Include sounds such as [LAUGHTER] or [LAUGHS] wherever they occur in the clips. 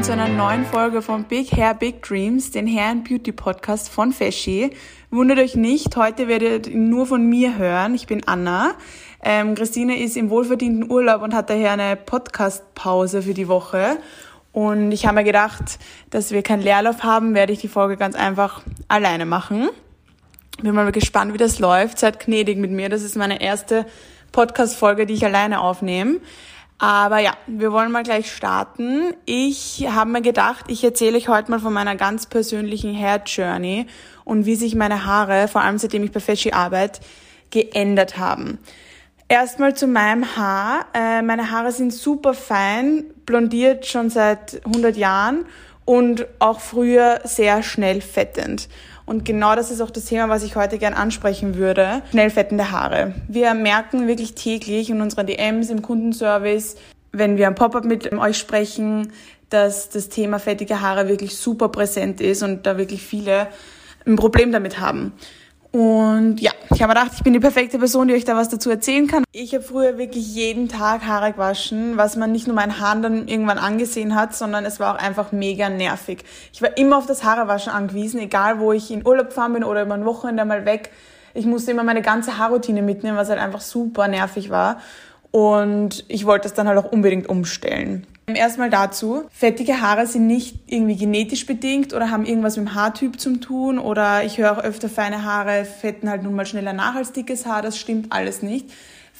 willkommen zu einer neuen Folge von Big Hair Big Dreams, den and Beauty Podcast von Feschi. Wundert euch nicht, heute werdet ihr nur von mir hören. Ich bin Anna. Ähm, Christine ist im wohlverdienten Urlaub und hat daher eine Podcast-Pause für die Woche. Und ich habe mir gedacht, dass wir keinen Leerlauf haben, werde ich die Folge ganz einfach alleine machen. Bin mal gespannt, wie das läuft. Seid gnädig mit mir. Das ist meine erste Podcast-Folge, die ich alleine aufnehme. Aber ja, wir wollen mal gleich starten. Ich habe mir gedacht, ich erzähle euch heute mal von meiner ganz persönlichen Hair Journey und wie sich meine Haare, vor allem seitdem ich bei Feschi arbeite, geändert haben. Erstmal zu meinem Haar. Äh, meine Haare sind super fein, blondiert schon seit 100 Jahren und auch früher sehr schnell fettend. Und genau das ist auch das Thema, was ich heute gern ansprechen würde. Schnell fettende Haare. Wir merken wirklich täglich in unseren DMs, im Kundenservice, wenn wir am Pop-up mit euch sprechen, dass das Thema fettige Haare wirklich super präsent ist und da wirklich viele ein Problem damit haben. Und ja, ich habe gedacht, ich bin die perfekte Person, die euch da was dazu erzählen kann. Ich habe früher wirklich jeden Tag Haare gewaschen, was man nicht nur meinen Haaren dann irgendwann angesehen hat, sondern es war auch einfach mega nervig. Ich war immer auf das Haarewaschen angewiesen, egal wo ich in Urlaub gefahren bin oder über ein Wochenende mal weg. Ich musste immer meine ganze Haarroutine mitnehmen, was halt einfach super nervig war. Und ich wollte das dann halt auch unbedingt umstellen. Erstmal dazu, fettige Haare sind nicht irgendwie genetisch bedingt oder haben irgendwas mit dem Haartyp zu tun oder ich höre auch öfter, feine Haare fetten halt nun mal schneller nach als dickes Haar, das stimmt alles nicht.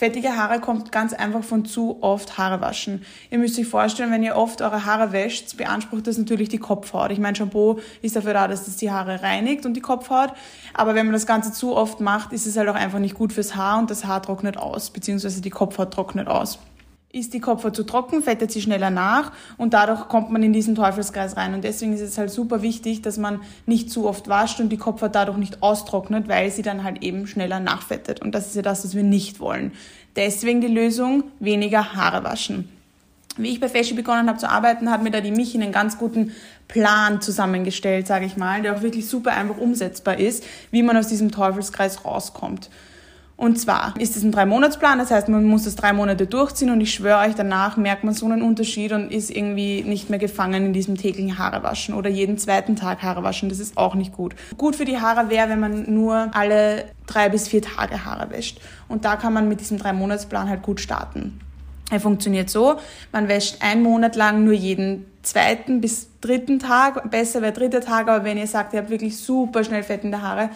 Fettige Haare kommt ganz einfach von zu oft Haare waschen. Ihr müsst euch vorstellen, wenn ihr oft eure Haare wäscht, beansprucht das natürlich die Kopfhaut. Ich meine, Shampoo ist dafür da, dass es die Haare reinigt und die Kopfhaut. Aber wenn man das Ganze zu oft macht, ist es halt auch einfach nicht gut fürs Haar und das Haar trocknet aus, beziehungsweise die Kopfhaut trocknet aus. Ist die Kopfhaut zu trocken, fettet sie schneller nach und dadurch kommt man in diesen Teufelskreis rein. Und deswegen ist es halt super wichtig, dass man nicht zu oft wascht und die Kopfhaut dadurch nicht austrocknet, weil sie dann halt eben schneller nachfettet. Und das ist ja das, was wir nicht wollen. Deswegen die Lösung, weniger Haare waschen. Wie ich bei Feschi begonnen habe zu arbeiten, hat mir da die Michi einen ganz guten Plan zusammengestellt, sage ich mal, der auch wirklich super einfach umsetzbar ist, wie man aus diesem Teufelskreis rauskommt. Und zwar ist es ein Drei-Monats-Plan, das heißt, man muss das drei Monate durchziehen und ich schwöre euch, danach merkt man so einen Unterschied und ist irgendwie nicht mehr gefangen in diesem täglichen Haarewaschen oder jeden zweiten Tag Haare waschen. Das ist auch nicht gut. Gut für die Haare wäre, wenn man nur alle drei bis vier Tage Haare wäscht. Und da kann man mit diesem Drei-Monats-Plan halt gut starten. Er funktioniert so, man wäscht einen Monat lang nur jeden zweiten bis dritten Tag. Besser wäre dritter Tag, aber wenn ihr sagt, ihr habt wirklich super schnell fettende Haare,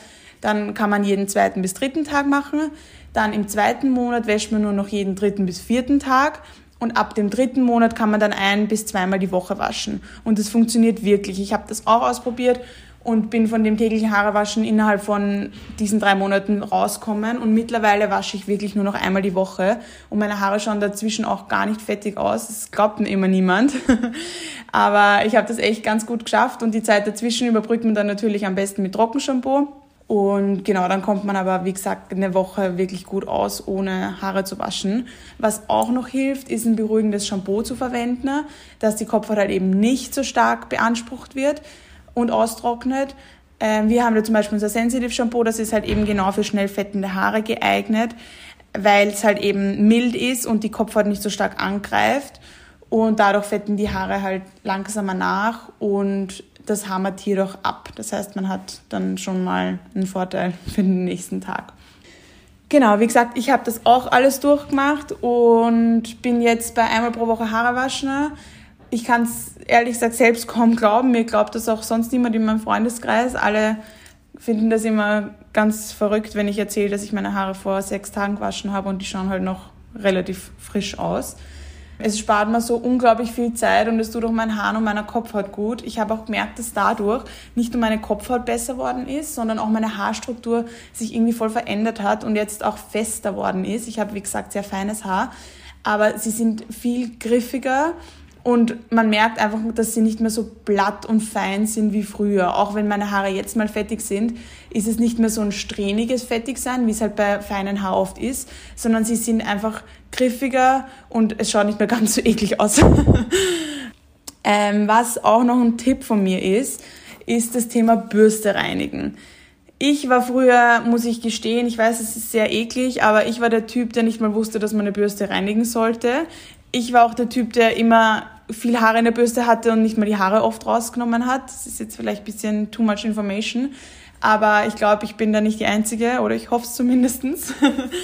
dann kann man jeden zweiten bis dritten Tag machen. Dann im zweiten Monat wäscht man nur noch jeden dritten bis vierten Tag. Und ab dem dritten Monat kann man dann ein bis zweimal die Woche waschen. Und das funktioniert wirklich. Ich habe das auch ausprobiert und bin von dem täglichen Haarewaschen innerhalb von diesen drei Monaten rauskommen. Und mittlerweile wasche ich wirklich nur noch einmal die Woche. Und meine Haare schauen dazwischen auch gar nicht fettig aus. Das glaubt mir immer niemand. [LAUGHS] Aber ich habe das echt ganz gut geschafft. Und die Zeit dazwischen überbrückt man dann natürlich am besten mit Trockenshampoo. Und genau, dann kommt man aber, wie gesagt, eine Woche wirklich gut aus, ohne Haare zu waschen. Was auch noch hilft, ist ein beruhigendes Shampoo zu verwenden, dass die Kopfhaut halt eben nicht so stark beansprucht wird und austrocknet. Ähm, wir haben da zum Beispiel unser Sensitive Shampoo, das ist halt eben genau für schnell fettende Haare geeignet, weil es halt eben mild ist und die Kopfhaut nicht so stark angreift. Und dadurch fetten die Haare halt langsamer nach und das hammert jedoch ab. Das heißt, man hat dann schon mal einen Vorteil [LAUGHS] für den nächsten Tag. Genau, wie gesagt, ich habe das auch alles durchgemacht und bin jetzt bei einmal pro Woche Haare waschen. Ich kann es ehrlich gesagt selbst kaum glauben. Mir glaubt das auch sonst niemand in meinem Freundeskreis. Alle finden das immer ganz verrückt, wenn ich erzähle, dass ich meine Haare vor sechs Tagen gewaschen habe und die schauen halt noch relativ frisch aus. Es spart mir so unglaublich viel Zeit und es tut auch meinen Haaren und meiner Kopfhaut gut. Ich habe auch gemerkt, dass dadurch nicht nur meine Kopfhaut besser worden ist, sondern auch meine Haarstruktur sich irgendwie voll verändert hat und jetzt auch fester worden ist. Ich habe, wie gesagt, sehr feines Haar, aber sie sind viel griffiger und man merkt einfach, dass sie nicht mehr so blatt und fein sind wie früher. Auch wenn meine Haare jetzt mal fettig sind, ist es nicht mehr so ein strähniges Fettigsein, wie es halt bei feinen Haar oft ist, sondern sie sind einfach griffiger und es schaut nicht mehr [LAUGHS] ganz so eklig aus. [LAUGHS] ähm, was auch noch ein Tipp von mir ist, ist das Thema Bürste reinigen. Ich war früher, muss ich gestehen, ich weiß, es ist sehr eklig, aber ich war der Typ, der nicht mal wusste, dass man eine Bürste reinigen sollte. Ich war auch der Typ, der immer viel Haare in der Bürste hatte und nicht mal die Haare oft rausgenommen hat. Das ist jetzt vielleicht ein bisschen too much information. Aber ich glaube, ich bin da nicht die Einzige oder ich hoffe es zumindestens.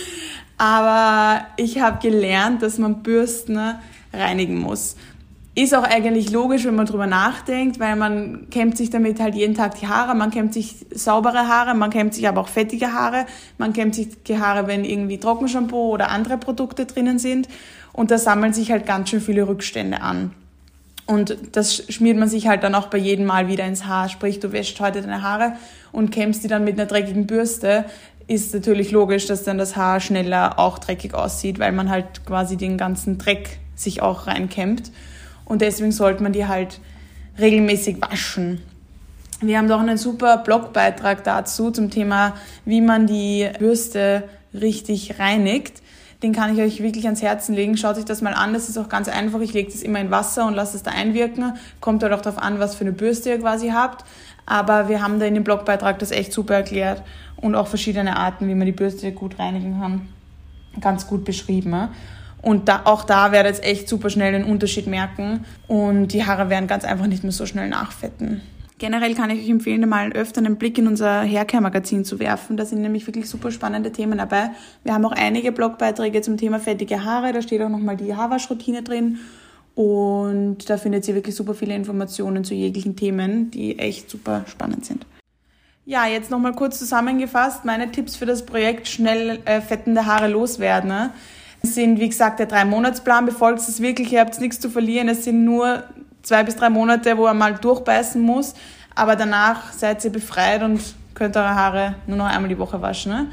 [LAUGHS] Aber ich habe gelernt, dass man Bürsten reinigen muss. Ist auch eigentlich logisch, wenn man drüber nachdenkt, weil man kämmt sich damit halt jeden Tag die Haare, man kämmt sich saubere Haare, man kämmt sich aber auch fettige Haare, man kämmt sich die Haare, wenn irgendwie Trockenshampoo oder andere Produkte drinnen sind und da sammeln sich halt ganz schön viele Rückstände an. Und das schmiert man sich halt dann auch bei jedem Mal wieder ins Haar. Sprich, du wäschst heute deine Haare und kämmst die dann mit einer dreckigen Bürste. Ist natürlich logisch, dass dann das Haar schneller auch dreckig aussieht, weil man halt quasi den ganzen Dreck sich auch reinkämmt. Und deswegen sollte man die halt regelmäßig waschen. Wir haben doch einen super Blogbeitrag dazu zum Thema, wie man die Bürste richtig reinigt. Den kann ich euch wirklich ans Herzen legen. Schaut euch das mal an. Das ist auch ganz einfach. Ich lege das immer in Wasser und lasse es da einwirken. Kommt halt auch darauf an, was für eine Bürste ihr quasi habt. Aber wir haben da in dem Blogbeitrag das echt super erklärt und auch verschiedene Arten, wie man die Bürste gut reinigen kann. Ganz gut beschrieben. Und da, auch da werdet ihr echt super schnell den Unterschied merken und die Haare werden ganz einfach nicht mehr so schnell nachfetten. Generell kann ich euch empfehlen, mal öfter einen Blick in unser Haircare-Magazin zu werfen. Da sind nämlich wirklich super spannende Themen dabei. Wir haben auch einige Blogbeiträge zum Thema fettige Haare. Da steht auch nochmal die Haarwaschroutine drin. Und da findet ihr wirklich super viele Informationen zu jeglichen Themen, die echt super spannend sind. Ja, jetzt nochmal kurz zusammengefasst. Meine Tipps für das Projekt schnell äh, fettende Haare loswerden. Ne? Sind, wie gesagt, der Drei-Monats-Plan. Befolgt es wirklich, ihr habt nichts zu verlieren. Es sind nur zwei bis drei Monate, wo er mal durchbeißen muss. Aber danach seid ihr befreit und könnt eure Haare nur noch einmal die Woche waschen. Ne?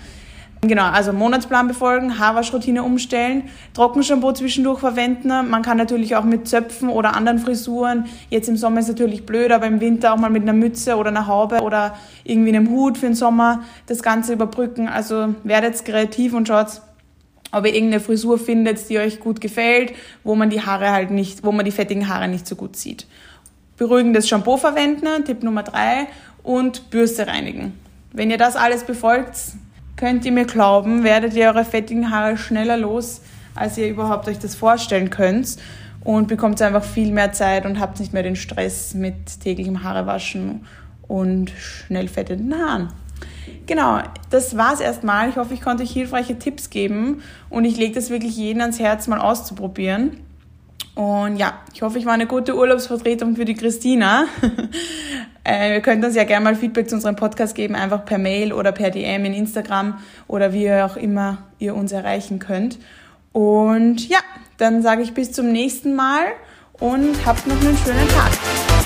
Genau, also Monatsplan befolgen, Haarwaschroutine umstellen, Trockenshampoo zwischendurch verwenden. Man kann natürlich auch mit Zöpfen oder anderen Frisuren. Jetzt im Sommer ist es natürlich blöd, aber im Winter auch mal mit einer Mütze oder einer Haube oder irgendwie einem Hut für den Sommer das Ganze überbrücken. Also werdet kreativ und schaut, ob ihr irgendeine Frisur findet, die euch gut gefällt, wo man die Haare halt nicht, wo man die fettigen Haare nicht so gut sieht. Beruhigendes Shampoo verwenden, Tipp Nummer drei, und Bürste reinigen. Wenn ihr das alles befolgt, könnt ihr mir glauben, werdet ihr eure fettigen Haare schneller los, als ihr überhaupt euch das vorstellen könnt und bekommt einfach viel mehr Zeit und habt nicht mehr den Stress mit täglichem Haarewaschen und schnell fettenden Haaren. Genau, das war's erstmal. Ich hoffe, ich konnte euch hilfreiche Tipps geben und ich lege das wirklich jedem ans Herz, mal auszuprobieren. Und ja, ich hoffe, ich war eine gute Urlaubsvertretung für die Christina. [LAUGHS] äh, ihr könnt uns ja gerne mal Feedback zu unserem Podcast geben, einfach per Mail oder per DM in Instagram oder wie auch immer ihr uns erreichen könnt. Und ja, dann sage ich bis zum nächsten Mal und habt noch einen schönen Tag.